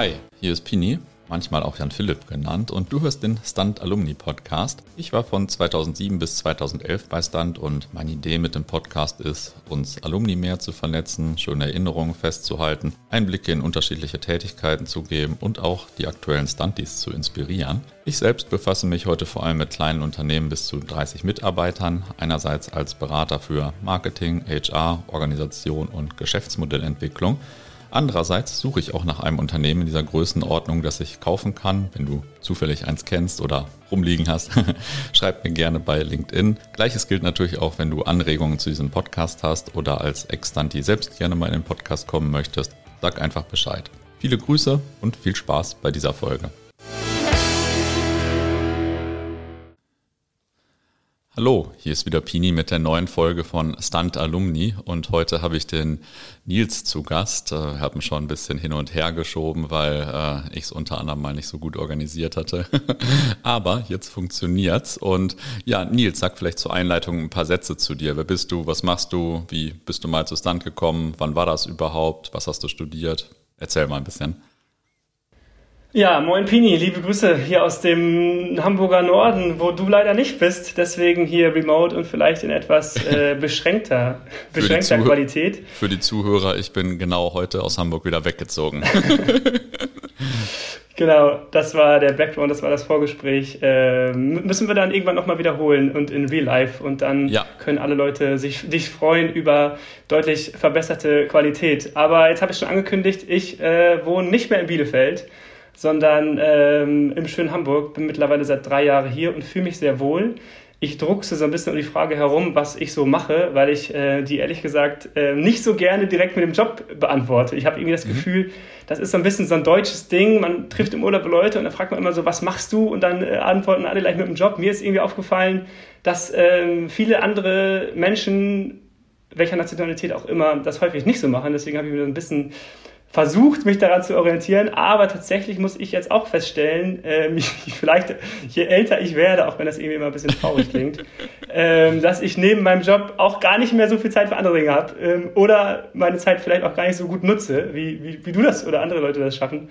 Hi, hier ist Pini manchmal auch Jan Philipp genannt, und du hörst den Stunt Alumni Podcast. Ich war von 2007 bis 2011 bei Stunt und meine Idee mit dem Podcast ist, uns Alumni mehr zu vernetzen, schöne Erinnerungen festzuhalten, Einblicke in unterschiedliche Tätigkeiten zu geben und auch die aktuellen Stunties zu inspirieren. Ich selbst befasse mich heute vor allem mit kleinen Unternehmen bis zu 30 Mitarbeitern, einerseits als Berater für Marketing, HR, Organisation und Geschäftsmodellentwicklung Andererseits suche ich auch nach einem Unternehmen in dieser Größenordnung, das ich kaufen kann. Wenn du zufällig eins kennst oder rumliegen hast, schreib mir gerne bei LinkedIn. Gleiches gilt natürlich auch, wenn du Anregungen zu diesem Podcast hast oder als Extanti selbst gerne mal in den Podcast kommen möchtest. Sag einfach Bescheid. Viele Grüße und viel Spaß bei dieser Folge. Hallo, hier ist wieder Pini mit der neuen Folge von Stunt Alumni und heute habe ich den Nils zu Gast. Ich habe ihn schon ein bisschen hin und her geschoben, weil äh, ich es unter anderem mal nicht so gut organisiert hatte. Aber jetzt funktioniert's und ja, Nils, sag vielleicht zur Einleitung ein paar Sätze zu dir. Wer bist du? Was machst du? Wie bist du mal zu Stunt gekommen? Wann war das überhaupt? Was hast du studiert? Erzähl mal ein bisschen. Ja, moin Pini, liebe Grüße hier aus dem Hamburger Norden, wo du leider nicht bist, deswegen hier remote und vielleicht in etwas äh, beschränkter, beschränkter für Qualität. Für die Zuhörer, ich bin genau heute aus Hamburg wieder weggezogen. genau, das war der Background, das war das Vorgespräch. Äh, müssen wir dann irgendwann nochmal wiederholen und in Real Life und dann ja. können alle Leute sich dich freuen über deutlich verbesserte Qualität. Aber jetzt habe ich schon angekündigt, ich äh, wohne nicht mehr in Bielefeld sondern ähm, im schönen Hamburg. Bin mittlerweile seit drei Jahren hier und fühle mich sehr wohl. Ich druckse so ein bisschen um die Frage herum, was ich so mache, weil ich äh, die ehrlich gesagt äh, nicht so gerne direkt mit dem Job beantworte. Ich habe irgendwie das mhm. Gefühl, das ist so ein bisschen so ein deutsches Ding. Man trifft im Urlaub Leute und dann fragt man immer so, was machst du? Und dann äh, antworten alle gleich mit dem Job. Mir ist irgendwie aufgefallen, dass ähm, viele andere Menschen, welcher Nationalität auch immer, das häufig nicht so machen. Deswegen habe ich mir so ein bisschen versucht, mich daran zu orientieren, aber tatsächlich muss ich jetzt auch feststellen, ähm, vielleicht je älter ich werde, auch wenn das irgendwie immer ein bisschen traurig klingt, ähm, dass ich neben meinem Job auch gar nicht mehr so viel Zeit für andere Dinge habe ähm, oder meine Zeit vielleicht auch gar nicht so gut nutze, wie, wie, wie du das oder andere Leute das schaffen.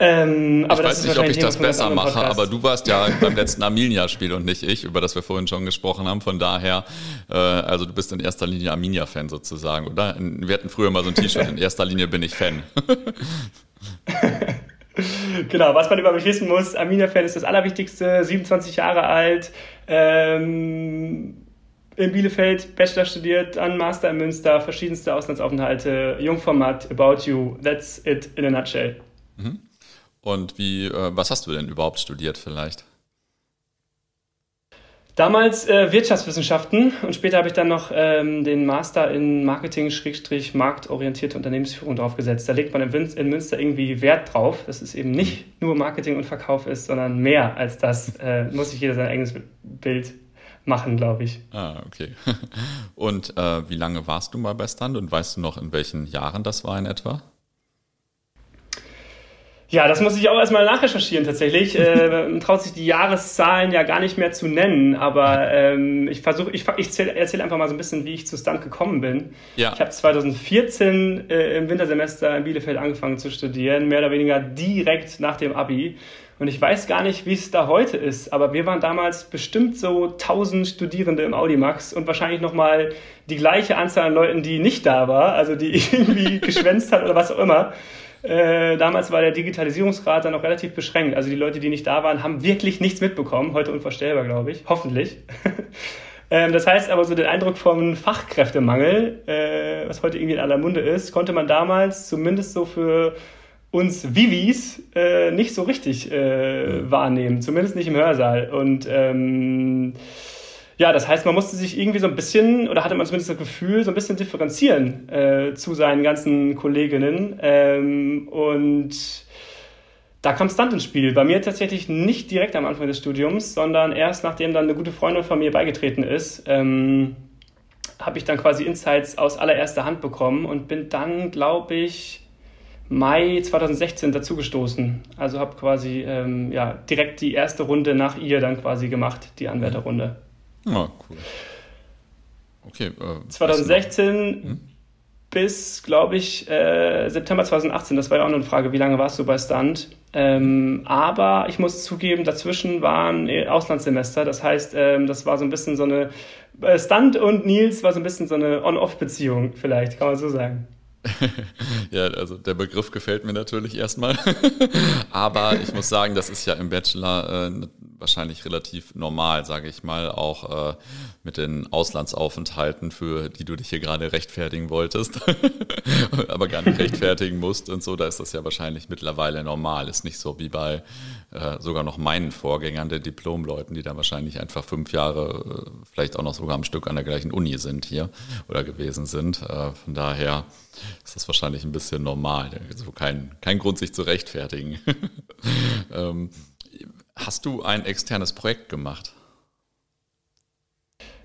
Ähm, ich weiß nicht, ob ich das besser mache, aber du warst ja beim letzten Arminia-Spiel und nicht ich, über das wir vorhin schon gesprochen haben. Von daher, äh, also du bist in erster Linie Arminia-Fan sozusagen, oder? Wir hatten früher mal so ein T-Shirt, in erster Linie bin ich Fan. genau, was man über mich wissen muss, Arminia-Fan ist das Allerwichtigste, 27 Jahre alt, ähm, in Bielefeld Bachelor studiert, dann Master in Münster, verschiedenste Auslandsaufenthalte, Jungformat, About You, that's it in a nutshell. Mhm. Und wie, äh, was hast du denn überhaupt studiert vielleicht? Damals äh, Wirtschaftswissenschaften und später habe ich dann noch ähm, den Master in Marketing-marktorientierte Unternehmensführung draufgesetzt. Da legt man in, in, Münster irgendwie Wert drauf, dass es eben nicht nur Marketing und Verkauf ist, sondern mehr als das. Äh, muss sich jeder sein eigenes Bild machen, glaube ich. Ah, okay. Und äh, wie lange warst du mal bei Stand und weißt du noch, in welchen Jahren das war in etwa? Ja, das muss ich auch erstmal nachrecherchieren tatsächlich. äh, traut sich die Jahreszahlen ja gar nicht mehr zu nennen, aber ähm, ich versuche, ich, ich erzähle einfach mal so ein bisschen, wie ich zu Stunt gekommen bin. Ja. Ich habe 2014 äh, im Wintersemester in Bielefeld angefangen zu studieren, mehr oder weniger direkt nach dem Abi. Und ich weiß gar nicht, wie es da heute ist, aber wir waren damals bestimmt so 1000 Studierende im Audimax und wahrscheinlich nochmal die gleiche Anzahl an Leuten, die nicht da war, also die irgendwie geschwänzt hat oder was auch immer. Äh, damals war der Digitalisierungsgrad dann noch relativ beschränkt. Also die Leute, die nicht da waren, haben wirklich nichts mitbekommen. Heute unvorstellbar, glaube ich. Hoffentlich. ähm, das heißt aber so den Eindruck vom Fachkräftemangel, äh, was heute irgendwie in aller Munde ist, konnte man damals zumindest so für uns Vivis äh, nicht so richtig äh, wahrnehmen. Zumindest nicht im Hörsaal. Und ähm, ja, das heißt, man musste sich irgendwie so ein bisschen, oder hatte man zumindest das Gefühl, so ein bisschen differenzieren äh, zu seinen ganzen Kolleginnen. Ähm, und da kam Stunt ins Spiel. Bei mir tatsächlich nicht direkt am Anfang des Studiums, sondern erst nachdem dann eine gute Freundin von mir beigetreten ist, ähm, habe ich dann quasi Insights aus allererster Hand bekommen und bin dann, glaube ich, Mai 2016 dazugestoßen. Also habe quasi ähm, ja, direkt die erste Runde nach ihr dann quasi gemacht, die Anwärterrunde. Ah, cool. Okay. Äh, 2016. Hm? bis, glaube ich, äh, September 2018. Das war ja auch eine Frage, wie lange warst du bei Stunt? Ähm, aber ich muss zugeben, dazwischen waren Auslandssemester. Das heißt, ähm, das war so ein bisschen so eine äh, Stunt und Nils war so ein bisschen so eine On-Off-Beziehung, vielleicht, kann man so sagen. ja, also der Begriff gefällt mir natürlich erstmal. Aber ich muss sagen, das ist ja im Bachelor äh, wahrscheinlich relativ normal, sage ich mal, auch äh, mit den Auslandsaufenthalten, für die du dich hier gerade rechtfertigen wolltest, aber gar nicht rechtfertigen musst und so. Da ist das ja wahrscheinlich mittlerweile normal. Ist nicht so wie bei äh, sogar noch meinen Vorgängern, der Diplomleuten, die dann wahrscheinlich einfach fünf Jahre, äh, vielleicht auch noch sogar am Stück an der gleichen Uni sind hier oder gewesen sind. Äh, von daher ist das wahrscheinlich ein bisschen normal. Also kein, kein Grund, sich zu rechtfertigen. ähm, hast du ein externes Projekt gemacht?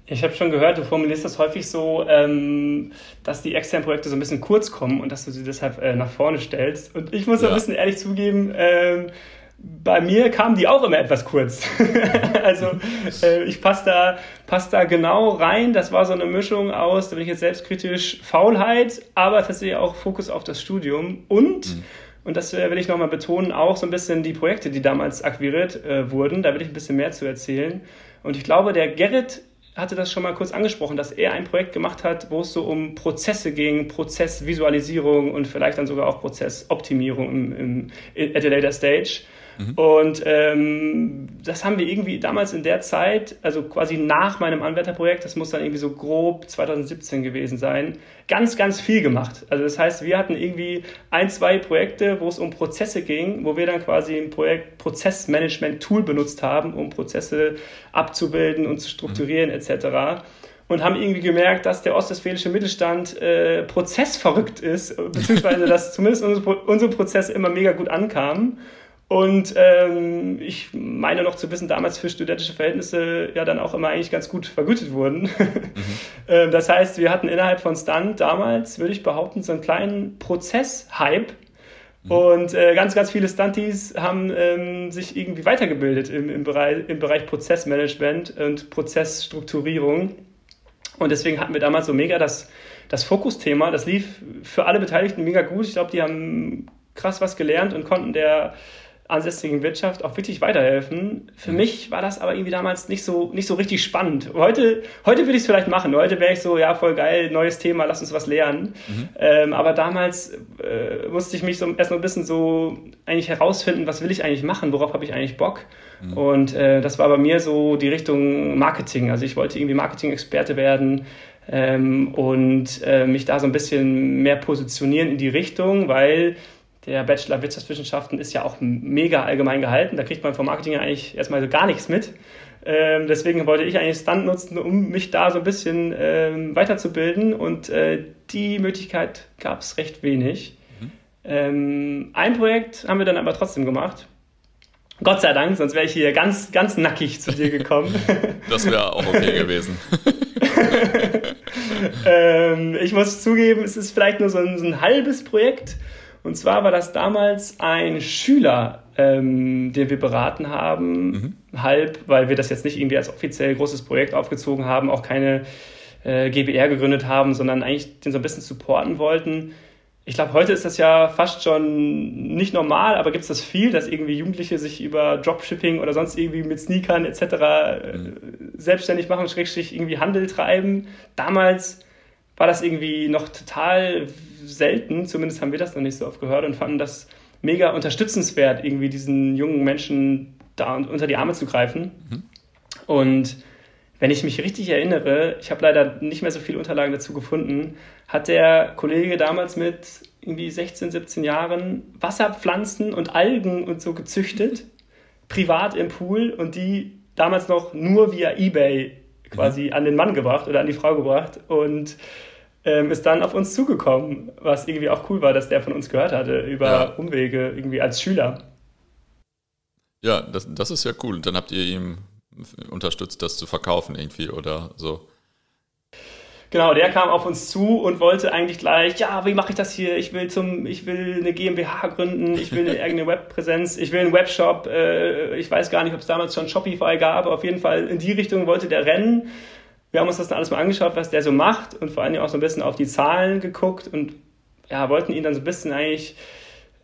Ich habe schon gehört, du formulierst das häufig so, ähm, dass die externen Projekte so ein bisschen kurz kommen und dass du sie deshalb äh, nach vorne stellst. Und ich muss ja. ein bisschen ehrlich zugeben, ähm, bei mir kamen die auch immer etwas kurz. also äh, ich passe da, pass da genau rein. Das war so eine Mischung aus, da bin ich jetzt selbstkritisch, Faulheit, aber tatsächlich auch Fokus auf das Studium und mhm. Und das äh, will ich nochmal betonen, auch so ein bisschen die Projekte, die damals akquiriert äh, wurden. Da will ich ein bisschen mehr zu erzählen. Und ich glaube, der Gerrit hatte das schon mal kurz angesprochen, dass er ein Projekt gemacht hat, wo es so um Prozesse ging, Prozessvisualisierung und vielleicht dann sogar auch Prozessoptimierung im, im, at a later stage. Mhm. Und ähm, das haben wir irgendwie damals in der Zeit, also quasi nach meinem Anwärterprojekt, das muss dann irgendwie so grob 2017 gewesen sein, ganz, ganz viel gemacht. Also das heißt, wir hatten irgendwie ein, zwei Projekte, wo es um Prozesse ging, wo wir dann quasi ein Projekt Prozessmanagement-Tool benutzt haben, um Prozesse abzubilden und zu strukturieren mhm. etc und haben irgendwie gemerkt, dass der ostwestfälische Mittelstand äh, prozessverrückt ist, beziehungsweise dass zumindest unsere, unsere Prozesse immer mega gut ankamen. Und ähm, ich meine noch zu wissen, damals für studentische Verhältnisse ja dann auch immer eigentlich ganz gut vergütet wurden. Mhm. das heißt, wir hatten innerhalb von Stunt damals, würde ich behaupten, so einen kleinen Prozess-Hype. Mhm. Und äh, ganz, ganz viele Stunties haben ähm, sich irgendwie weitergebildet im, im, Bereich, im Bereich Prozessmanagement und Prozessstrukturierung. Und deswegen hatten wir damals so mega das, das Fokusthema. Das lief für alle Beteiligten mega gut. Ich glaube, die haben krass was gelernt und konnten der ansässigen Wirtschaft auch wirklich weiterhelfen. Für mich war das aber irgendwie damals nicht so, nicht so richtig spannend. Heute, heute würde ich es vielleicht machen. Heute wäre ich so, ja, voll geil, neues Thema, lass uns was lernen. Mhm. Ähm, aber damals äh, musste ich mich so erst noch ein bisschen so eigentlich herausfinden, was will ich eigentlich machen, worauf habe ich eigentlich Bock. Mhm. Und äh, das war bei mir so die Richtung Marketing. Also ich wollte irgendwie Marketing-Experte werden. Ähm, und äh, mich da so ein bisschen mehr positionieren in die Richtung, weil der Bachelor Wirtschaftswissenschaften ist ja auch mega allgemein gehalten. Da kriegt man vom Marketing eigentlich erstmal so gar nichts mit. Ähm, deswegen wollte ich eigentlich Stunt nutzen, um mich da so ein bisschen ähm, weiterzubilden. Und äh, die Möglichkeit gab es recht wenig. Mhm. Ähm, ein Projekt haben wir dann aber trotzdem gemacht. Gott sei Dank, sonst wäre ich hier ganz, ganz nackig zu dir gekommen. Das wäre auch okay gewesen. ähm, ich muss zugeben, es ist vielleicht nur so ein, so ein halbes Projekt. Und zwar war das damals ein Schüler, ähm, den wir beraten haben, mhm. halb, weil wir das jetzt nicht irgendwie als offiziell großes Projekt aufgezogen haben, auch keine äh, GBR gegründet haben, sondern eigentlich den so ein bisschen supporten wollten. Ich glaube, heute ist das ja fast schon nicht normal, aber gibt es das viel, dass irgendwie Jugendliche sich über Dropshipping oder sonst irgendwie mit Sneakern etc. Äh, mhm. selbstständig machen, schrägstrich irgendwie Handel treiben. Damals war das irgendwie noch total selten, zumindest haben wir das noch nicht so oft gehört und fanden das mega unterstützenswert, irgendwie diesen jungen Menschen da unter die Arme zu greifen. Mhm. Und wenn ich mich richtig erinnere, ich habe leider nicht mehr so viele Unterlagen dazu gefunden, hat der Kollege damals mit irgendwie 16, 17 Jahren Wasserpflanzen und Algen und so gezüchtet, privat im Pool und die damals noch nur via eBay quasi mhm. an den Mann gebracht oder an die Frau gebracht und ähm, ist dann auf uns zugekommen, was irgendwie auch cool war, dass der von uns gehört hatte über ja. Umwege irgendwie als Schüler. Ja, das, das ist ja cool. Und dann habt ihr ihm unterstützt, das zu verkaufen irgendwie oder so. Genau, der kam auf uns zu und wollte eigentlich gleich, ja, wie mache ich das hier? Ich will zum, ich will eine GmbH gründen, ich will eine eigene Webpräsenz, ich will einen Webshop. Äh, ich weiß gar nicht, ob es damals schon Shopify gab. Auf jeden Fall in die Richtung wollte der rennen wir haben uns das dann alles mal angeschaut, was der so macht und vor allem auch so ein bisschen auf die Zahlen geguckt und ja, wollten ihn dann so ein bisschen eigentlich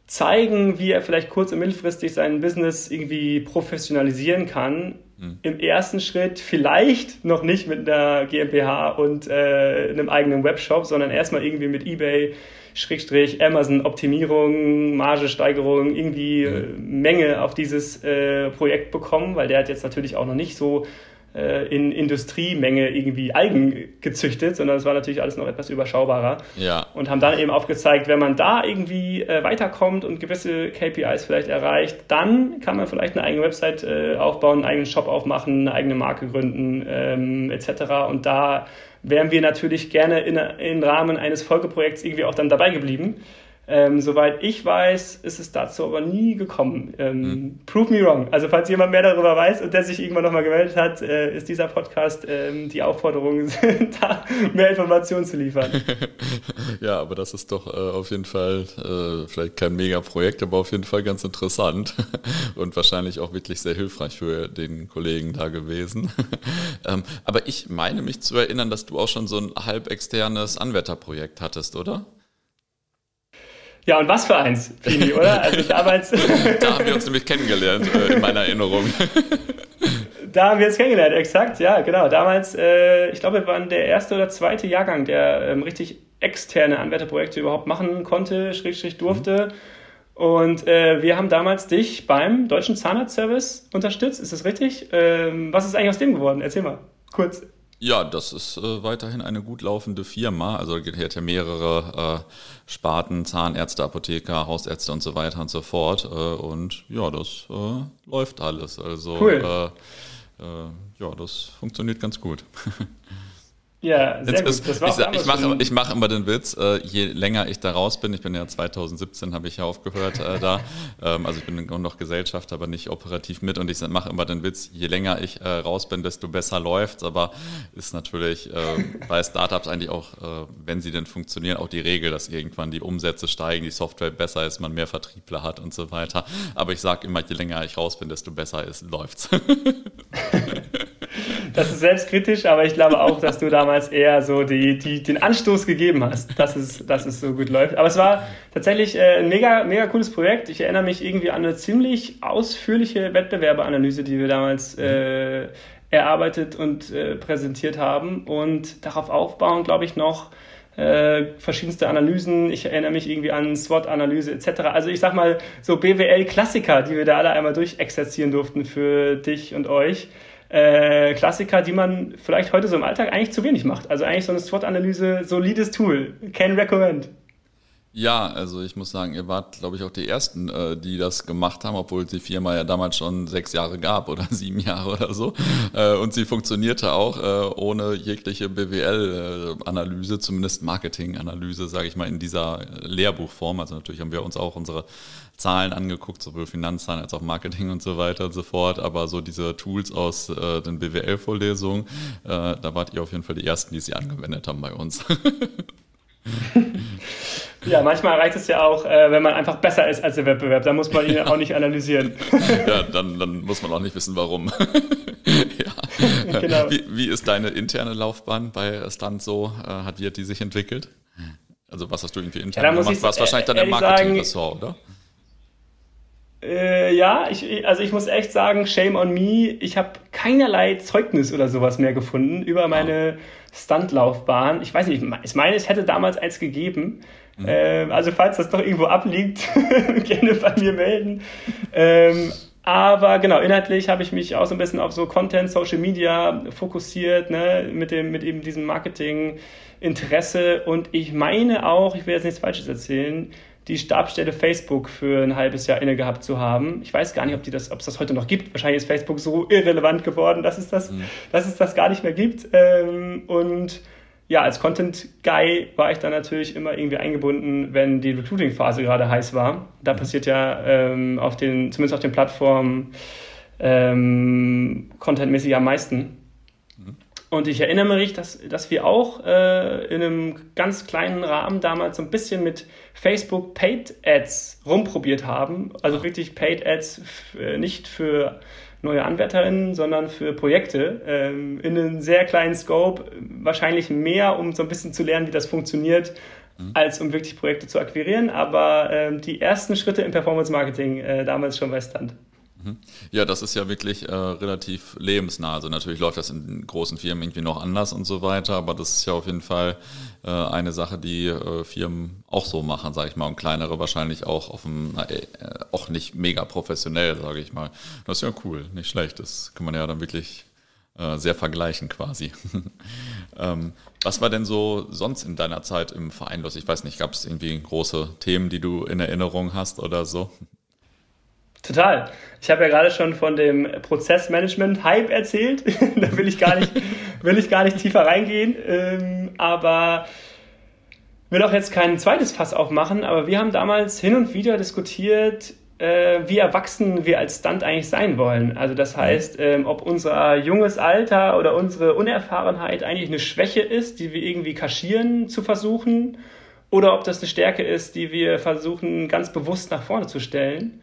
zeigen, wie er vielleicht kurz- und mittelfristig sein Business irgendwie professionalisieren kann. Mhm. Im ersten Schritt vielleicht noch nicht mit einer GmbH und äh, einem eigenen Webshop, sondern erstmal irgendwie mit eBay, Schrägstrich, Amazon, Optimierung, Margesteigerung, irgendwie mhm. Menge auf dieses äh, Projekt bekommen, weil der hat jetzt natürlich auch noch nicht so in Industriemenge irgendwie Algen gezüchtet, sondern es war natürlich alles noch etwas überschaubarer. Ja. Und haben dann eben aufgezeigt, wenn man da irgendwie äh, weiterkommt und gewisse KPIs vielleicht erreicht, dann kann man vielleicht eine eigene Website äh, aufbauen, einen eigenen Shop aufmachen, eine eigene Marke gründen ähm, etc. Und da wären wir natürlich gerne in, im Rahmen eines Folgeprojekts irgendwie auch dann dabei geblieben. Ähm, soweit ich weiß, ist es dazu aber nie gekommen. Ähm, mhm. Prove me wrong. Also falls jemand mehr darüber weiß und der sich irgendwann nochmal gemeldet hat, äh, ist dieser Podcast ähm, die Aufforderung, da mehr Informationen zu liefern. ja, aber das ist doch äh, auf jeden Fall äh, vielleicht kein Mega-Projekt, aber auf jeden Fall ganz interessant und wahrscheinlich auch wirklich sehr hilfreich für den Kollegen da gewesen. Ähm, aber ich meine mich zu erinnern, dass du auch schon so ein halb externes Anwärterprojekt hattest, oder? Ja, und was für eins, Fini, oder? Also damals. da haben wir uns nämlich kennengelernt, äh, in meiner Erinnerung. da haben wir uns kennengelernt, exakt, ja, genau. Damals, äh, ich glaube, wir waren der erste oder zweite Jahrgang, der ähm, richtig externe Anwärterprojekte überhaupt machen konnte, Schrägstrich durfte. Mhm. Und äh, wir haben damals dich beim Deutschen Zahnarztservice unterstützt. Ist das richtig? Ähm, was ist eigentlich aus dem geworden? Erzähl mal kurz. Ja, das ist äh, weiterhin eine gut laufende Firma. Also hier hat ja mehrere äh, Sparten, Zahnärzte, Apotheker, Hausärzte und so weiter und so fort. Äh, und ja, das äh, läuft alles. Also cool. Äh, äh, ja, das funktioniert ganz gut. Ja, sehr Jetzt gut. Ist, ich, ich mache ich mach immer den Witz, äh, je länger ich da raus bin, ich bin ja 2017, habe ich ja aufgehört äh, da, ähm, also ich bin noch Gesellschafter, aber nicht operativ mit und ich mache immer den Witz, je länger ich äh, raus bin, desto besser läuft's, aber ist natürlich äh, bei Startups eigentlich auch, äh, wenn sie denn funktionieren, auch die Regel, dass irgendwann die Umsätze steigen, die Software besser ist, man mehr Vertriebler hat und so weiter. Aber ich sage immer, je länger ich raus bin, desto besser ist, läuft's. das ist selbstkritisch, aber ich glaube auch, dass du damals eher so die, die, den Anstoß gegeben hast, dass es, dass es so gut läuft. Aber es war tatsächlich äh, ein mega, mega cooles Projekt. Ich erinnere mich irgendwie an eine ziemlich ausführliche Wettbewerberanalyse, die wir damals äh, erarbeitet und äh, präsentiert haben. Und darauf aufbauen, glaube ich, noch äh, verschiedenste Analysen. Ich erinnere mich irgendwie an SWOT-Analyse etc. Also ich sag mal so BWL-Klassiker, die wir da alle einmal durchexerzieren durften für dich und euch äh, Klassiker, die man vielleicht heute so im Alltag eigentlich zu wenig macht. Also eigentlich so eine SWOT-Analyse, solides Tool. Can recommend. Ja, also ich muss sagen, ihr wart, glaube ich, auch die Ersten, äh, die das gemacht haben, obwohl die Firma ja damals schon sechs Jahre gab oder sieben Jahre oder so. Äh, und sie funktionierte auch äh, ohne jegliche BWL-Analyse, zumindest Marketing-Analyse, sage ich mal, in dieser Lehrbuchform. Also natürlich haben wir uns auch unsere Zahlen angeguckt, sowohl Finanzzahlen als auch Marketing und so weiter und so fort. Aber so diese Tools aus den BWL-Vorlesungen, da wart ihr auf jeden Fall die Ersten, die sie angewendet haben bei uns. Ja, manchmal reicht es ja auch, äh, wenn man einfach besser ist als der Wettbewerb. Da muss man ihn auch nicht analysieren. ja, dann, dann muss man auch nicht wissen, warum. ja. Genau. Wie, wie, ist deine interne Laufbahn bei Stunt so? Äh, hat wie die sich entwickelt? Also was hast du irgendwie intern ja, gemacht? War es wahrscheinlich dann im Marketing-Ressort, oder? Äh, ja, ich, also ich muss echt sagen, shame on me. Ich habe keinerlei Zeugnis oder sowas mehr gefunden über meine ah. Stuntlaufbahn. Ich weiß nicht, ich meine, es hätte damals eins gegeben. Mhm. Ähm, also falls das doch irgendwo abliegt, gerne bei mir melden. Ähm, aber genau, inhaltlich habe ich mich auch so ein bisschen auf so Content, Social Media fokussiert, ne, mit dem, mit eben diesem Marketing-Interesse. Und ich meine auch, ich will jetzt nichts Falsches erzählen, die Stabstelle Facebook für ein halbes Jahr inne gehabt zu haben. Ich weiß gar nicht, ob, die das, ob es das heute noch gibt. Wahrscheinlich ist Facebook so irrelevant geworden, dass es das, mhm. dass es das gar nicht mehr gibt. Ähm, und ja, als Content Guy war ich dann natürlich immer irgendwie eingebunden, wenn die Recruiting-Phase gerade heiß war. Da passiert ja ähm, auf den, zumindest auf den Plattformen ähm, contentmäßig am meisten. Und ich erinnere mich, dass, dass wir auch äh, in einem ganz kleinen Rahmen damals so ein bisschen mit Facebook Paid Ads rumprobiert haben. Also wirklich Paid Ads nicht für neue AnwärterInnen, sondern für Projekte ähm, in einem sehr kleinen Scope, wahrscheinlich mehr, um so ein bisschen zu lernen, wie das funktioniert, mhm. als um wirklich Projekte zu akquirieren. Aber ähm, die ersten Schritte im Performance Marketing äh, damals schon bei Stand. Mhm. Ja, das ist ja wirklich äh, relativ lebensnah. Also natürlich läuft das in großen Firmen irgendwie noch anders und so weiter, aber das ist ja auf jeden Fall äh, eine Sache, die äh, Firmen auch so machen, sage ich mal, und kleinere wahrscheinlich auch auf dem, äh, auch nicht mega professionell, sage ich mal. Das ist ja cool, nicht schlecht. Das kann man ja dann wirklich äh, sehr vergleichen quasi. ähm, was war denn so sonst in deiner Zeit im Verein los? Ich weiß nicht, gab es irgendwie große Themen, die du in Erinnerung hast oder so? Total. Ich habe ja gerade schon von dem Prozessmanagement-Hype erzählt. da will ich gar nicht, will ich gar nicht tiefer reingehen. Ähm, aber will auch jetzt kein zweites Fass aufmachen. Aber wir haben damals hin und wieder diskutiert, äh, wie erwachsen wir als Stunt eigentlich sein wollen. Also das heißt, ähm, ob unser junges Alter oder unsere Unerfahrenheit eigentlich eine Schwäche ist, die wir irgendwie kaschieren zu versuchen, oder ob das eine Stärke ist, die wir versuchen ganz bewusst nach vorne zu stellen.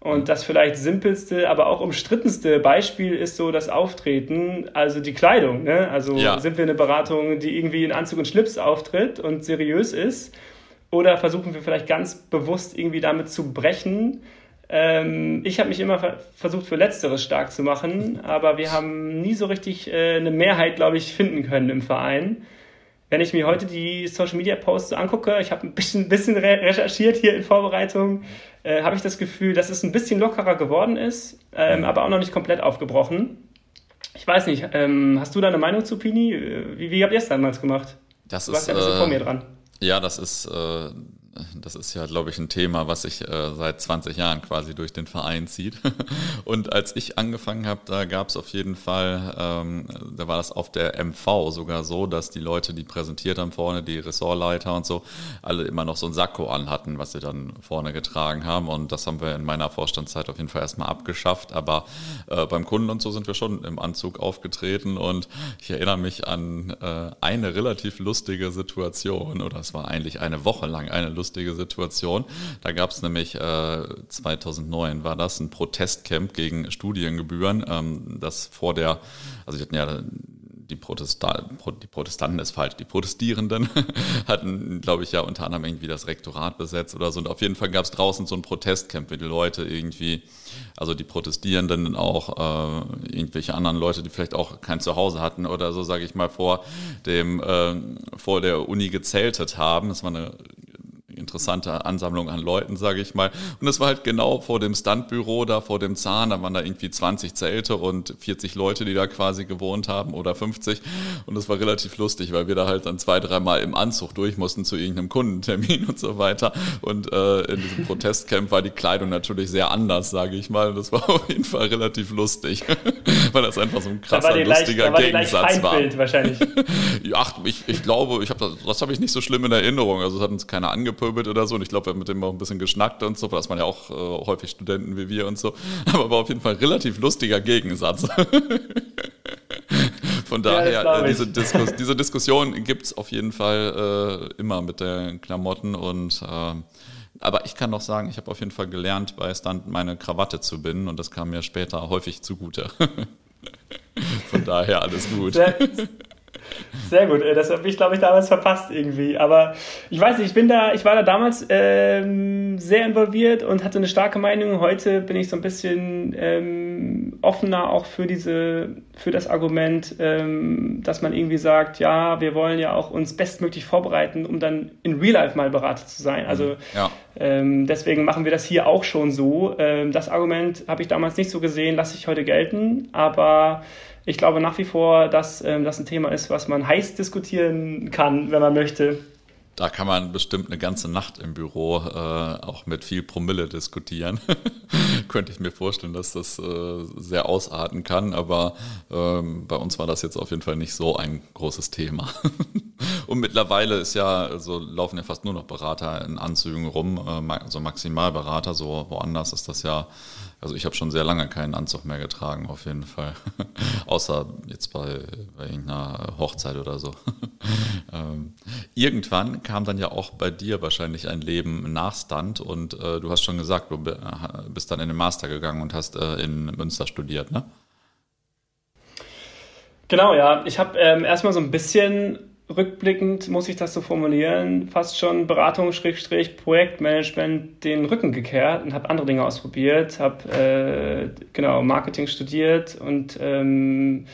Und das vielleicht simpelste, aber auch umstrittenste Beispiel ist so das Auftreten, also die Kleidung. Ne? Also ja. sind wir eine Beratung, die irgendwie in Anzug und Schlips auftritt und seriös ist? Oder versuchen wir vielleicht ganz bewusst irgendwie damit zu brechen? Ähm, ich habe mich immer versucht, für Letzteres stark zu machen, aber wir haben nie so richtig äh, eine Mehrheit, glaube ich, finden können im Verein. Wenn ich mir heute die Social Media Posts angucke, ich habe ein bisschen, bisschen recherchiert hier in Vorbereitung, äh, habe ich das Gefühl, dass es ein bisschen lockerer geworden ist, ähm, aber auch noch nicht komplett aufgebrochen. Ich weiß nicht, ähm, hast du da eine Meinung zu Pini? Wie, wie habt ihr es damals gemacht? Das du ist, warst ja ein bisschen äh, vor mir dran. Ja, das ist äh, das ist ja, glaube ich, ein Thema, was sich äh, seit 20 Jahren quasi durch den Verein zieht. Und als ich angefangen habe, da gab es auf jeden Fall, ähm, da war das auf der MV sogar so, dass die Leute, die präsentiert haben vorne, die Ressortleiter und so, alle immer noch so ein Sakko anhatten, was sie dann vorne getragen haben. Und das haben wir in meiner Vorstandszeit auf jeden Fall erstmal abgeschafft. Aber äh, beim Kunden und so sind wir schon im Anzug aufgetreten. Und ich erinnere mich an äh, eine relativ lustige Situation, oder es war eigentlich eine Woche lang eine lustige lustige Situation. Da gab es nämlich äh, 2009 war das ein Protestcamp gegen Studiengebühren, ähm, das vor der, also die hatten ja die, Protesta die Protestanten ist falsch, die Protestierenden hatten, glaube ich, ja unter anderem irgendwie das Rektorat besetzt oder so. Und auf jeden Fall gab es draußen so ein Protestcamp, wie die Leute irgendwie, also die Protestierenden auch äh, irgendwelche anderen Leute, die vielleicht auch kein Zuhause hatten oder so, sage ich mal, vor dem äh, vor der Uni gezeltet haben. Das war eine interessante Ansammlung an Leuten, sage ich mal. Und das war halt genau vor dem Standbüro da, vor dem Zahn. Da waren da irgendwie 20 Zelte und 40 Leute, die da quasi gewohnt haben oder 50. Und das war relativ lustig, weil wir da halt dann zwei, dreimal im Anzug durch mussten zu irgendeinem Kundentermin und so weiter. Und äh, in diesem Protestcamp war die Kleidung natürlich sehr anders, sage ich mal. Und das war auf jeden Fall relativ lustig, weil das einfach so ein krasser, lustiger leicht, Gegensatz war. wahrscheinlich. ja, ich, ich glaube, ich hab das, das habe ich nicht so schlimm in Erinnerung. Also es hat uns keiner angepöbelt gepöbelt oder so. Und ich glaube, wir haben mit dem auch ein bisschen geschnackt und so. Das waren ja auch äh, häufig Studenten wie wir und so. Aber war auf jeden Fall ein relativ lustiger Gegensatz. Von daher, ja, äh, diese, Diskus diese, Diskussion gibt es auf jeden Fall äh, immer mit den Klamotten und äh, aber ich kann doch sagen, ich habe auf jeden Fall gelernt, bei Stunt meine Krawatte zu binden und das kam mir später häufig zugute. Von daher alles gut. Sehr, sehr gut, äh, das habe ich, glaube ich, damals verpasst irgendwie. Aber ich weiß nicht, ich bin da, ich war da damals ähm, sehr involviert und hatte eine starke Meinung. Heute bin ich so ein bisschen ähm, offener auch für diese, für das Argument, ähm, dass man irgendwie sagt, ja, wir wollen ja auch uns bestmöglich vorbereiten, um dann in Real Life mal Berater zu sein. Also ja. ähm, deswegen machen wir das hier auch schon so. Ähm, das Argument habe ich damals nicht so gesehen, lasse ich heute gelten, aber ich glaube nach wie vor, dass ähm, das ein Thema ist, was man heiß diskutieren kann, wenn man möchte. Da kann man bestimmt eine ganze Nacht im Büro äh, auch mit viel Promille diskutieren. Könnte ich mir vorstellen, dass das äh, sehr ausarten kann, aber ähm, bei uns war das jetzt auf jeden Fall nicht so ein großes Thema. Und mittlerweile ist ja, so also laufen ja fast nur noch Berater in Anzügen rum, also Maximalberater, so woanders ist das ja also ich habe schon sehr lange keinen Anzug mehr getragen, auf jeden Fall. Außer jetzt bei, bei irgendeiner Hochzeit oder so. ähm, irgendwann kam dann ja auch bei dir wahrscheinlich ein Leben nach Stunt und äh, du hast schon gesagt, du bist dann in den Master gegangen und hast äh, in Münster studiert, ne? Genau, ja. Ich habe ähm, erstmal so ein bisschen rückblickend, muss ich das so formulieren, fast schon Beratung, Schrägstrich, Projektmanagement den Rücken gekehrt und habe andere Dinge ausprobiert, habe äh, genau Marketing studiert und ähm,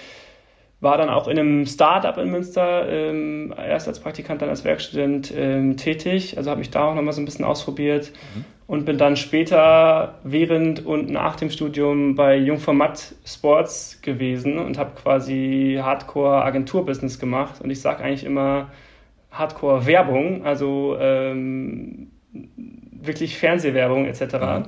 war dann auch in einem Startup in Münster, ähm, erst als Praktikant, dann als Werkstudent ähm, tätig. Also habe mich da auch nochmal so ein bisschen ausprobiert. Mhm und bin dann später während und nach dem Studium bei Jungformat Sports gewesen und habe quasi Hardcore-Agenturbusiness gemacht. Und ich sage eigentlich immer Hardcore-Werbung, also ähm, wirklich Fernsehwerbung etc. Mhm.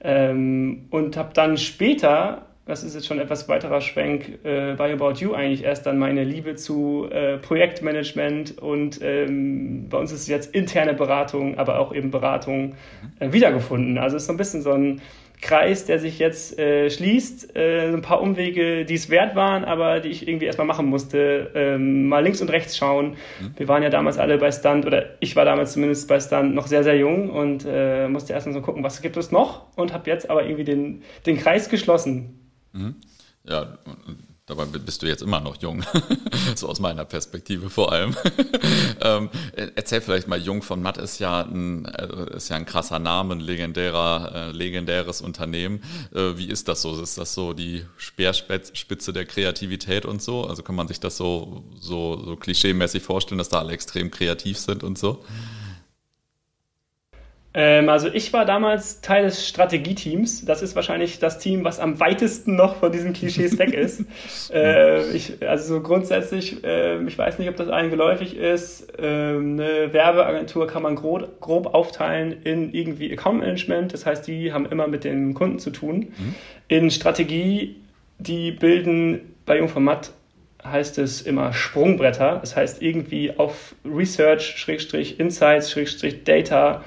Ähm, und habe dann später das ist jetzt schon etwas weiterer Schwenk, äh, bei About You eigentlich erst dann meine Liebe zu äh, Projektmanagement und ähm, bei uns ist jetzt interne Beratung, aber auch eben Beratung äh, wiedergefunden. Also es ist so ein bisschen so ein Kreis, der sich jetzt äh, schließt, äh, ein paar Umwege, die es wert waren, aber die ich irgendwie erstmal machen musste, ähm, mal links und rechts schauen. Mhm. Wir waren ja damals alle bei Stunt, oder ich war damals zumindest bei Stunt noch sehr, sehr jung und äh, musste erstmal so gucken, was gibt es noch und habe jetzt aber irgendwie den, den Kreis geschlossen. Mhm. Ja, dabei bist du jetzt immer noch jung, so aus meiner Perspektive vor allem. ähm, erzähl vielleicht mal, Jung von Matt ist ja ein, äh, ist ja ein krasser Name, ein legendärer, äh, legendäres Unternehmen. Äh, wie ist das so? Ist das so die Speerspitze der Kreativität und so? Also kann man sich das so, so, so klischeemäßig vorstellen, dass da alle extrem kreativ sind und so? Ähm, also ich war damals Teil des Strategieteams. Das ist wahrscheinlich das Team, was am weitesten noch von diesen Klischees weg ist. äh, ich, also so grundsätzlich, äh, ich weiß nicht, ob das allen geläufig ist. Äh, eine Werbeagentur kann man grob, grob, aufteilen in irgendwie Account Management. Das heißt, die haben immer mit dem Kunden zu tun. Mhm. In Strategie, die bilden bei Jungformat heißt es immer Sprungbretter. Das heißt irgendwie auf Research, Schrägstrich, Insights, Schrägstrich, Data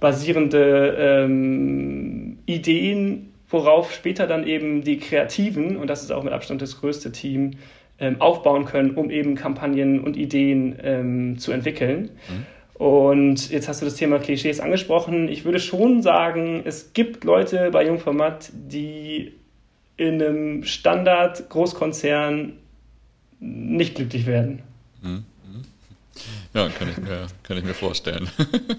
basierende ähm, Ideen, worauf später dann eben die Kreativen, und das ist auch mit Abstand das größte Team, ähm, aufbauen können, um eben Kampagnen und Ideen ähm, zu entwickeln. Mhm. Und jetzt hast du das Thema Klischees angesprochen. Ich würde schon sagen, es gibt Leute bei Jungformat, die in einem Standard-Großkonzern nicht glücklich werden. Mhm. Ja, kann ich mir, kann ich mir vorstellen.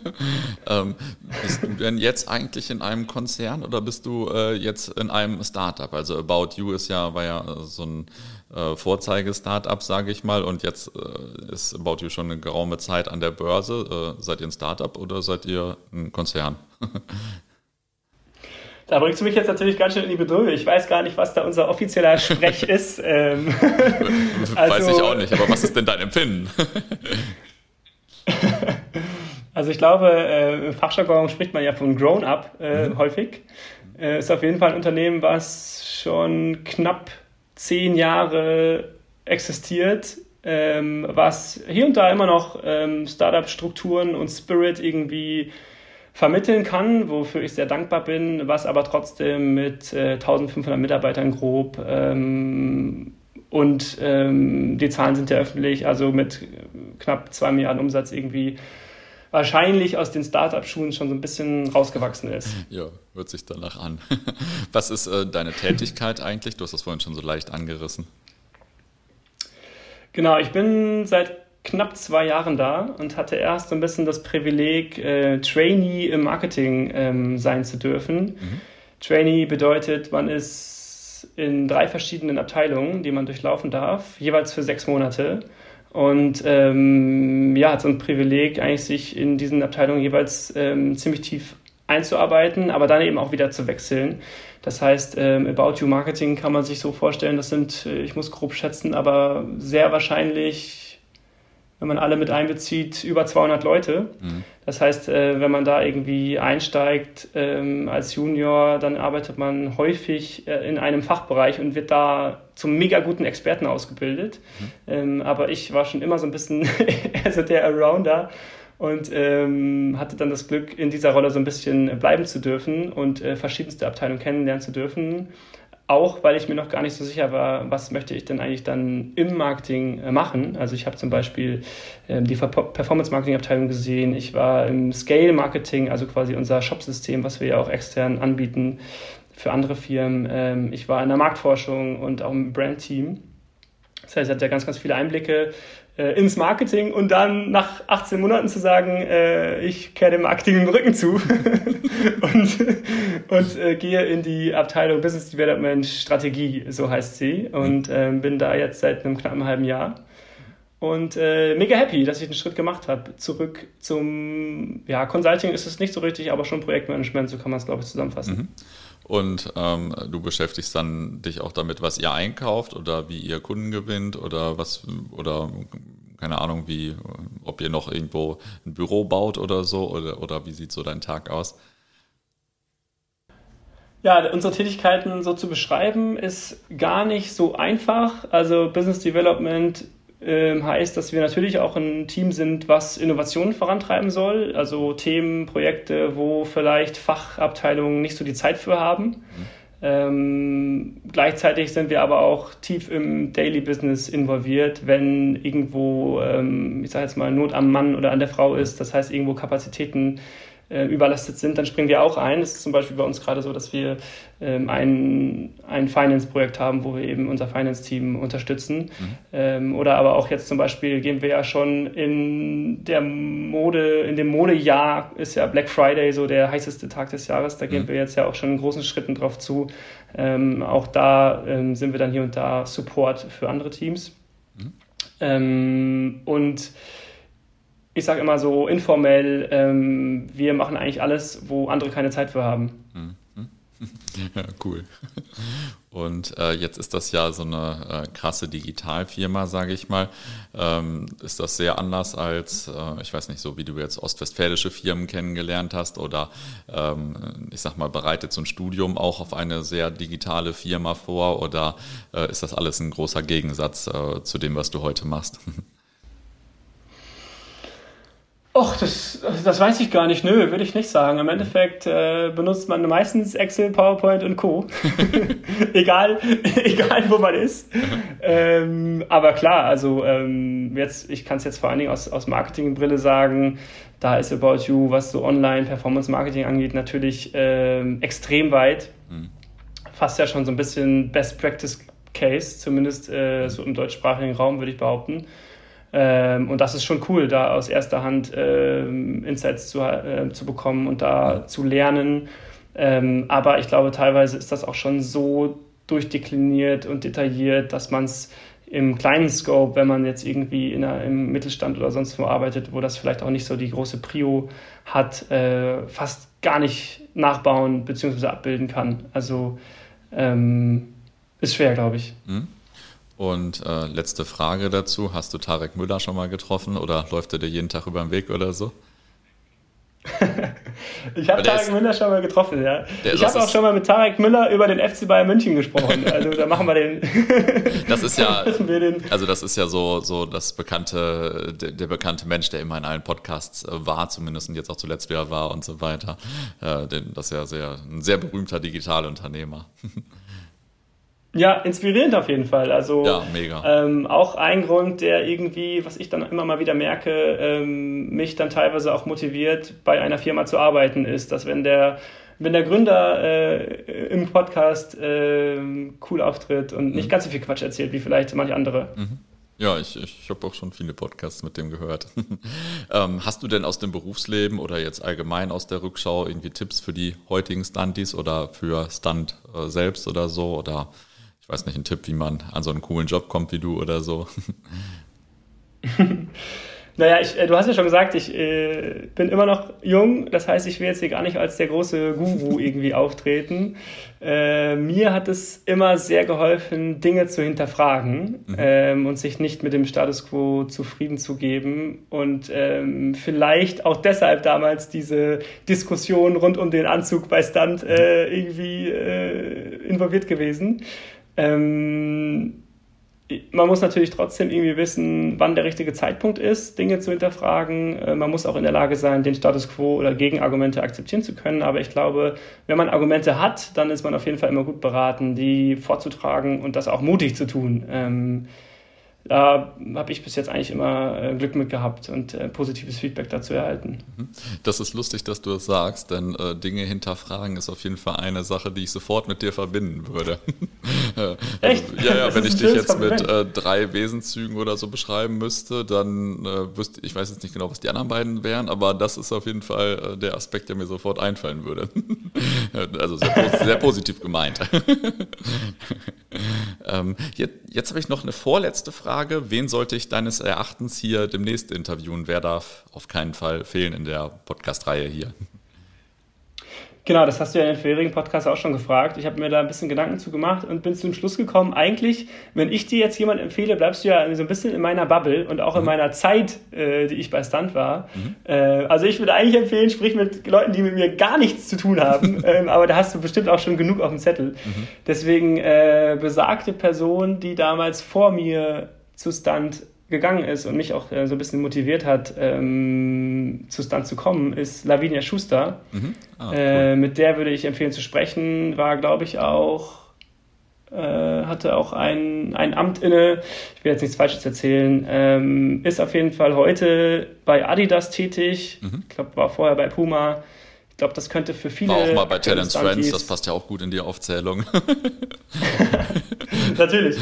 ähm, bist du denn jetzt eigentlich in einem Konzern oder bist du äh, jetzt in einem Startup? Also About You ist ja, war ja äh, so ein äh, Vorzeige-Startup, sage ich mal, und jetzt äh, ist About You schon eine geraume Zeit an der Börse. Äh, seid ihr ein Startup oder seid ihr ein Konzern? Da bringst du mich jetzt natürlich ganz schön in die Bedrohung. Ich weiß gar nicht, was da unser offizieller Sprech ist. Ähm, also, weiß ich auch nicht, aber was ist denn dein Empfinden? also ich glaube, äh, im Fachjargon spricht man ja von Grown-up äh, mhm. häufig. Äh, ist auf jeden Fall ein Unternehmen, was schon knapp zehn Jahre existiert, ähm, was hier und da immer noch ähm, Startup-Strukturen und Spirit irgendwie vermitteln kann, wofür ich sehr dankbar bin, was aber trotzdem mit äh, 1500 Mitarbeitern grob ähm, und ähm, die Zahlen sind ja öffentlich, also mit knapp 2 Milliarden Umsatz irgendwie wahrscheinlich aus den Startup-Schuhen schon so ein bisschen rausgewachsen ist. Ja, hört sich danach an. Was ist äh, deine Tätigkeit eigentlich? Du hast das vorhin schon so leicht angerissen. Genau, ich bin seit knapp zwei Jahren da und hatte erst so ein bisschen das Privileg, äh, Trainee im Marketing ähm, sein zu dürfen. Mhm. Trainee bedeutet, man ist in drei verschiedenen Abteilungen, die man durchlaufen darf, jeweils für sechs Monate. Und ähm, ja, hat so ein Privileg, eigentlich sich in diesen Abteilungen jeweils ähm, ziemlich tief einzuarbeiten, aber dann eben auch wieder zu wechseln. Das heißt, ähm, About You Marketing kann man sich so vorstellen, das sind, äh, ich muss grob schätzen, aber sehr wahrscheinlich wenn man alle mit einbezieht, über 200 Leute. Mhm. Das heißt, äh, wenn man da irgendwie einsteigt ähm, als Junior, dann arbeitet man häufig äh, in einem Fachbereich und wird da zum mega guten Experten ausgebildet. Mhm. Ähm, aber ich war schon immer so ein bisschen also der Arounder und ähm, hatte dann das Glück, in dieser Rolle so ein bisschen bleiben zu dürfen und äh, verschiedenste Abteilungen kennenlernen zu dürfen. Auch weil ich mir noch gar nicht so sicher war, was möchte ich denn eigentlich dann im Marketing äh, machen. Also ich habe zum Beispiel ähm, die Performance-Marketing-Abteilung gesehen, ich war im Scale-Marketing, also quasi unser Shop-System, was wir ja auch extern anbieten für andere Firmen. Ähm, ich war in der Marktforschung und auch im Brand-Team. Das heißt, ich hatte ja ganz, ganz viele Einblicke ins Marketing und dann nach 18 Monaten zu sagen, äh, ich kehre dem Marketing den Rücken zu und, und äh, gehe in die Abteilung Business Development Strategie, so heißt sie, und ähm, bin da jetzt seit einem knappen halben Jahr. Und äh, mega happy, dass ich den Schritt gemacht habe. Zurück zum, ja, Consulting ist es nicht so richtig, aber schon Projektmanagement, so kann man es, glaube ich, zusammenfassen. Mhm. Und ähm, du beschäftigst dann dich auch damit, was ihr einkauft oder wie ihr Kunden gewinnt oder was oder keine Ahnung, wie, ob ihr noch irgendwo ein Büro baut oder so oder, oder wie sieht so dein Tag aus? Ja, unsere Tätigkeiten so zu beschreiben ist gar nicht so einfach. Also Business Development heißt, dass wir natürlich auch ein Team sind, was Innovationen vorantreiben soll. Also Themen, Projekte, wo vielleicht Fachabteilungen nicht so die Zeit für haben. Ähm, gleichzeitig sind wir aber auch tief im Daily Business involviert, wenn irgendwo, ähm, ich sage jetzt mal, Not am Mann oder an der Frau ist. Das heißt, irgendwo Kapazitäten äh, überlastet sind, dann springen wir auch ein. Das ist zum Beispiel bei uns gerade so, dass wir ähm, ein, ein Finance-Projekt haben, wo wir eben unser Finance-Team unterstützen. Mhm. Ähm, oder aber auch jetzt zum Beispiel gehen wir ja schon in der Mode, in dem Modejahr ist ja Black Friday so der heißeste Tag des Jahres. Da gehen mhm. wir jetzt ja auch schon in großen Schritten drauf zu. Ähm, auch da ähm, sind wir dann hier und da Support für andere Teams. Mhm. Ähm, und ich sage immer so informell, ähm, wir machen eigentlich alles, wo andere keine Zeit für haben. Mhm. Ja, cool. Und äh, jetzt ist das ja so eine äh, krasse Digitalfirma, sage ich mal. Ähm, ist das sehr anders als, äh, ich weiß nicht, so wie du jetzt ostwestfälische Firmen kennengelernt hast oder ähm, ich sag mal, bereitet so ein Studium auch auf eine sehr digitale Firma vor oder äh, ist das alles ein großer Gegensatz äh, zu dem, was du heute machst? Och, das, das weiß ich gar nicht. Nö, würde ich nicht sagen. Im Endeffekt äh, benutzt man meistens Excel, PowerPoint und Co. egal, egal, wo man ist. ähm, aber klar, also ähm, jetzt, ich kann es jetzt vor allen Dingen aus, aus Marketingbrille sagen, da ist About You, was so Online-Performance-Marketing angeht, natürlich ähm, extrem weit. Mhm. Fast ja schon so ein bisschen Best Practice Case, zumindest äh, so im deutschsprachigen Raum, würde ich behaupten. Ähm, und das ist schon cool, da aus erster Hand ähm, Insights zu, äh, zu bekommen und da zu lernen. Ähm, aber ich glaube, teilweise ist das auch schon so durchdekliniert und detailliert, dass man es im kleinen Scope, wenn man jetzt irgendwie in einer, im Mittelstand oder sonst wo arbeitet, wo das vielleicht auch nicht so die große Prio hat, äh, fast gar nicht nachbauen bzw. abbilden kann. Also ähm, ist schwer, glaube ich. Mhm. Und äh, letzte Frage dazu: Hast du Tarek Müller schon mal getroffen oder läuft er dir jeden Tag über den Weg oder so? ich habe Tarek ist, Müller schon mal getroffen, ja. ich habe auch schon mal mit Tarek Müller über den FC Bayern München gesprochen. Also da machen wir den. das ist ja, also das ist ja so, so das bekannte, der, der, bekannte Mensch, der immer in allen Podcasts äh, war, zumindest und jetzt auch zuletzt wieder war und so weiter. Äh, das ist ja sehr, ein sehr berühmter Digitalunternehmer. Ja, inspirierend auf jeden Fall. Also ja, mega. Ähm, auch ein Grund, der irgendwie, was ich dann immer mal wieder merke, ähm, mich dann teilweise auch motiviert, bei einer Firma zu arbeiten, ist, dass wenn der wenn der Gründer äh, im Podcast äh, cool auftritt und nicht mhm. ganz so viel Quatsch erzählt wie vielleicht manche andere. Mhm. Ja, ich, ich habe auch schon viele Podcasts mit dem gehört. ähm, hast du denn aus dem Berufsleben oder jetzt allgemein aus der Rückschau irgendwie Tipps für die heutigen Stunties oder für Stunt äh, selbst oder so? Oder ich weiß nicht, ein Tipp, wie man an so einen coolen Job kommt wie du oder so? naja, ich, äh, du hast ja schon gesagt, ich äh, bin immer noch jung. Das heißt, ich will jetzt hier gar nicht als der große Guru irgendwie auftreten. Äh, mir hat es immer sehr geholfen, Dinge zu hinterfragen mhm. ähm, und sich nicht mit dem Status quo zufrieden zu geben. Und ähm, vielleicht auch deshalb damals diese Diskussion rund um den Anzug bei Stunt äh, irgendwie äh, involviert gewesen Ähm, man muss natürlich trotzdem irgendwie wissen, wann der richtige Zeitpunkt ist, Dinge zu hinterfragen. Äh, man muss auch in der Lage sein, den Status quo oder Gegenargumente akzeptieren zu können. Aber ich glaube, wenn man Argumente hat, dann ist man auf jeden Fall immer gut beraten, die vorzutragen und das auch mutig zu tun. Ähm, da habe ich bis jetzt eigentlich immer äh, Glück mit gehabt und äh, positives Feedback dazu erhalten. Mhm. Das ist lustig, dass du das sagst, denn Dinge hinterfragen ist auf jeden Fall eine Sache, die ich sofort mit dir verbinden würde. also, Echt? Ja, ja, wenn ich dich jetzt mit äh, drei Wesenszügen oder so beschreiben müsste, dann äh, wüsste ich weiß jetzt nicht genau, was die anderen beiden wären, aber das ist auf jeden Fall äh, der Aspekt, der mir sofort einfallen würde. also sehr, sehr positiv gemeint. ähm, jetzt, jetzt habe ich noch eine vorletzte Frage, wen sollte ich deines Erachtens hier demnächst interviewen? Wer darf auf keinen Fall fehlen in der Podcast-Reihe hier? Genau, das hast du ja in den vorherigen Podcasts auch schon gefragt. Ich habe mir da ein bisschen Gedanken zu gemacht und bin zu dem Schluss gekommen, eigentlich, wenn ich dir jetzt jemand empfehle, bleibst du ja so ein bisschen in meiner Bubble und auch in mhm. meiner Zeit, äh, die ich bei Stunt war. Mhm. Äh, also ich würde eigentlich empfehlen, sprich mit Leuten, die mit mir gar nichts zu tun haben, ähm, aber da hast du bestimmt auch schon genug auf dem Zettel. Mhm. Deswegen äh, besagte Person, die damals vor mir zu Stunt gegangen ist und mich auch äh, so ein bisschen motiviert hat, ähm, zu Stunt zu kommen, ist Lavinia Schuster. Mhm. Ah, äh, Mit der würde ich empfehlen zu sprechen. War, glaube ich, auch, äh, hatte auch ein, ein Amt inne. Ich will jetzt nichts Falsches erzählen. Ähm, ist auf jeden Fall heute bei Adidas tätig. Mhm. Ich glaube, war vorher bei Puma glaube, das könnte für viele. War auch mal bei Talents Friends, das passt ja auch gut in die Aufzählung. Natürlich.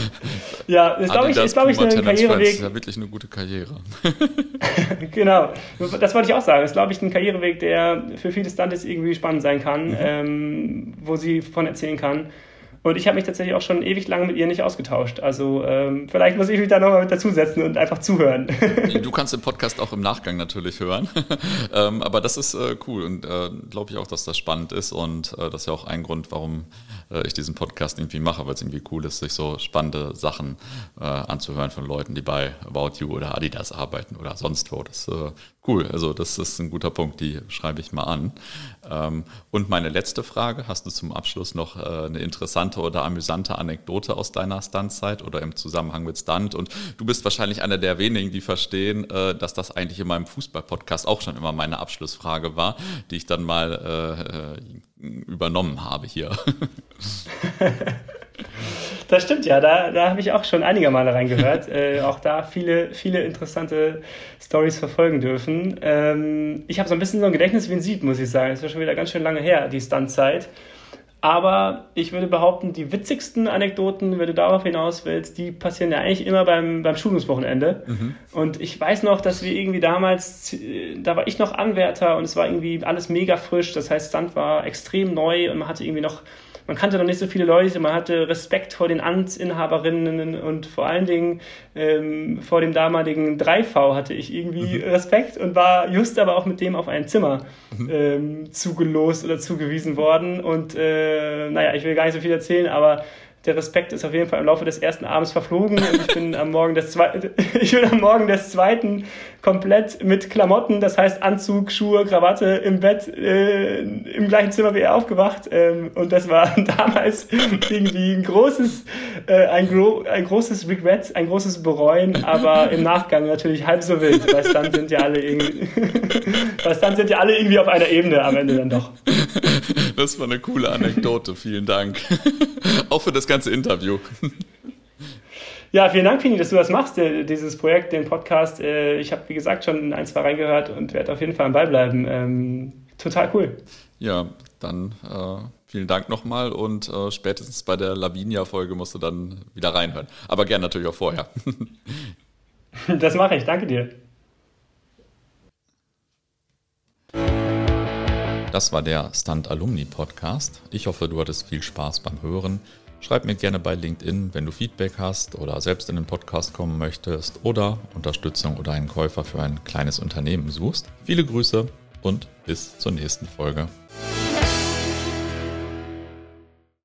Ja, ist, glaube ich, ist, glaub ich, ein Karriereweg. Das ist ja wirklich eine gute Karriere. genau, das wollte ich auch sagen. Ist, glaube ich, ein Karriereweg, der für viele Stunts irgendwie spannend sein kann, mhm. ähm, wo sie von erzählen kann. Und ich habe mich tatsächlich auch schon ewig lang mit ihr nicht ausgetauscht. Also ähm, vielleicht muss ich mich da nochmal mit dazusetzen und einfach zuhören. du kannst den Podcast auch im Nachgang natürlich hören. ähm, aber das ist äh, cool und äh, glaube ich auch, dass das spannend ist. Und äh, das ist ja auch ein Grund, warum ich diesen Podcast irgendwie mache, weil es irgendwie cool ist, sich so spannende Sachen äh, anzuhören von Leuten, die bei About You oder Adidas arbeiten oder sonst wo. Das ist äh, cool. Also das ist ein guter Punkt, die schreibe ich mal an. Ähm, und meine letzte Frage, hast du zum Abschluss noch eine interessante oder amüsante Anekdote aus deiner Stuntzeit oder im Zusammenhang mit Stunt? Und du bist wahrscheinlich einer der wenigen, die verstehen, dass das eigentlich in meinem Fußball-Podcast auch schon immer meine Abschlussfrage war, die ich dann mal übernommen habe hier. Das stimmt ja, da, da habe ich auch schon einige Male reingehört. äh, auch da viele, viele interessante Stories verfolgen dürfen. Ähm, ich habe so ein bisschen so ein Gedächtnis wie ein Sieb, muss ich sagen. Das ist ja schon wieder ganz schön lange her, die Stuntzeit. Aber ich würde behaupten, die witzigsten Anekdoten, wenn du darauf hinaus willst, die passieren ja eigentlich immer beim, beim Schulungswochenende. Mhm. Und ich weiß noch, dass wir irgendwie damals, da war ich noch Anwärter und es war irgendwie alles mega frisch. Das heißt, Stunt war extrem neu und man hatte irgendwie noch man kannte noch nicht so viele Leute, man hatte Respekt vor den Amtsinhaberinnen und vor allen Dingen ähm, vor dem damaligen 3V hatte ich irgendwie mhm. Respekt und war just aber auch mit dem auf ein Zimmer mhm. ähm, zugelost oder zugewiesen worden. Und äh, naja, ich will gar nicht so viel erzählen, aber der Respekt ist auf jeden Fall im Laufe des ersten Abends verflogen und ich bin am Morgen des zweiten, ich bin am Morgen des zweiten komplett mit Klamotten, das heißt Anzug, Schuhe, Krawatte im Bett äh, im gleichen Zimmer wie er aufgewacht ähm, und das war damals irgendwie ein großes äh, ein, gro ein großes Regret, ein großes Bereuen, aber im Nachgang natürlich halb so wild, weil dann sind ja alle irgendwie weil dann sind ja alle irgendwie auf einer Ebene am Ende dann doch. Das war eine coole Anekdote, vielen Dank. Auch für das ganze ganze Interview. Ja, vielen Dank, Fini, dass du das machst, dieses Projekt, den Podcast. Äh, ich habe, wie gesagt, schon ein, zwei reingehört und werde auf jeden Fall am Ball bleiben. Ähm, total cool. Ja, dann äh, vielen Dank nochmal und äh, spätestens bei der Lavinia-Folge musst du dann wieder reinhören. Aber gern natürlich auch vorher. das mache ich, danke dir. Das war der Stunt Alumni Podcast. Ich hoffe, du hattest viel Spaß beim Hören. Schreib mir gerne bei LinkedIn, wenn du Feedback hast oder selbst in den Podcast kommen möchtest oder Unterstützung oder einen Käufer für ein kleines Unternehmen suchst. Viele Grüße und bis zur nächsten Folge.